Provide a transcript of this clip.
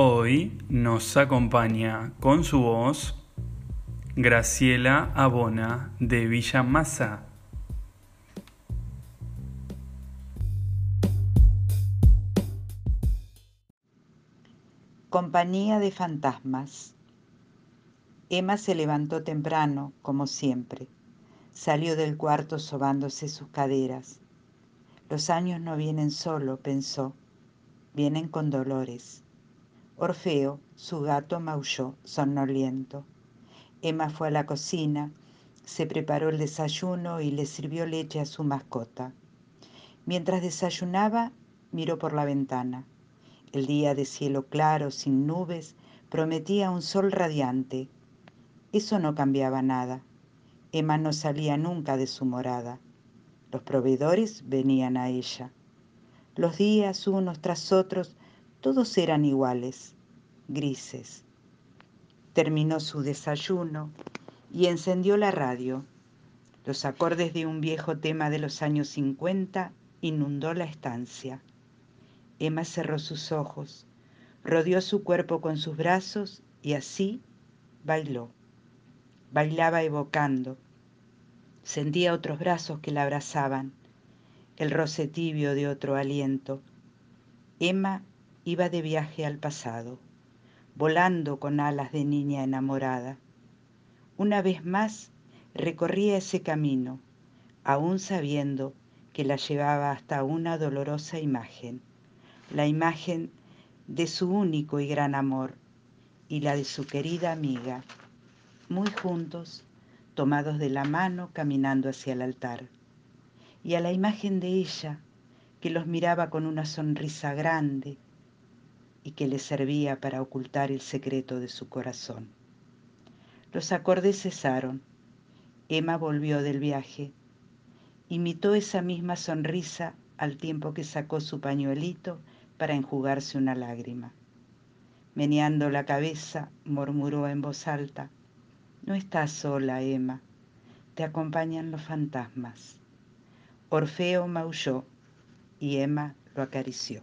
Hoy nos acompaña con su voz Graciela Abona de Villa Massa. Compañía de fantasmas. Emma se levantó temprano, como siempre. Salió del cuarto sobándose sus caderas. Los años no vienen solo, pensó, vienen con dolores. Orfeo, su gato, maulló, sonoliento. Emma fue a la cocina, se preparó el desayuno y le sirvió leche a su mascota. Mientras desayunaba, miró por la ventana. El día de cielo claro, sin nubes, prometía un sol radiante. Eso no cambiaba nada. Emma no salía nunca de su morada. Los proveedores venían a ella. Los días, unos tras otros, todos eran iguales, grises. Terminó su desayuno y encendió la radio. Los acordes de un viejo tema de los años 50 inundó la estancia. Emma cerró sus ojos, rodeó su cuerpo con sus brazos y así bailó. Bailaba evocando. Sentía otros brazos que la abrazaban, el roce tibio de otro aliento. Emma iba de viaje al pasado, volando con alas de niña enamorada. Una vez más recorría ese camino, aún sabiendo que la llevaba hasta una dolorosa imagen, la imagen de su único y gran amor y la de su querida amiga, muy juntos, tomados de la mano caminando hacia el altar, y a la imagen de ella que los miraba con una sonrisa grande, que le servía para ocultar el secreto de su corazón. Los acordes cesaron. Emma volvió del viaje. Imitó esa misma sonrisa al tiempo que sacó su pañuelito para enjugarse una lágrima. Meneando la cabeza, murmuró en voz alta, No estás sola, Emma, te acompañan los fantasmas. Orfeo maulló y Emma lo acarició.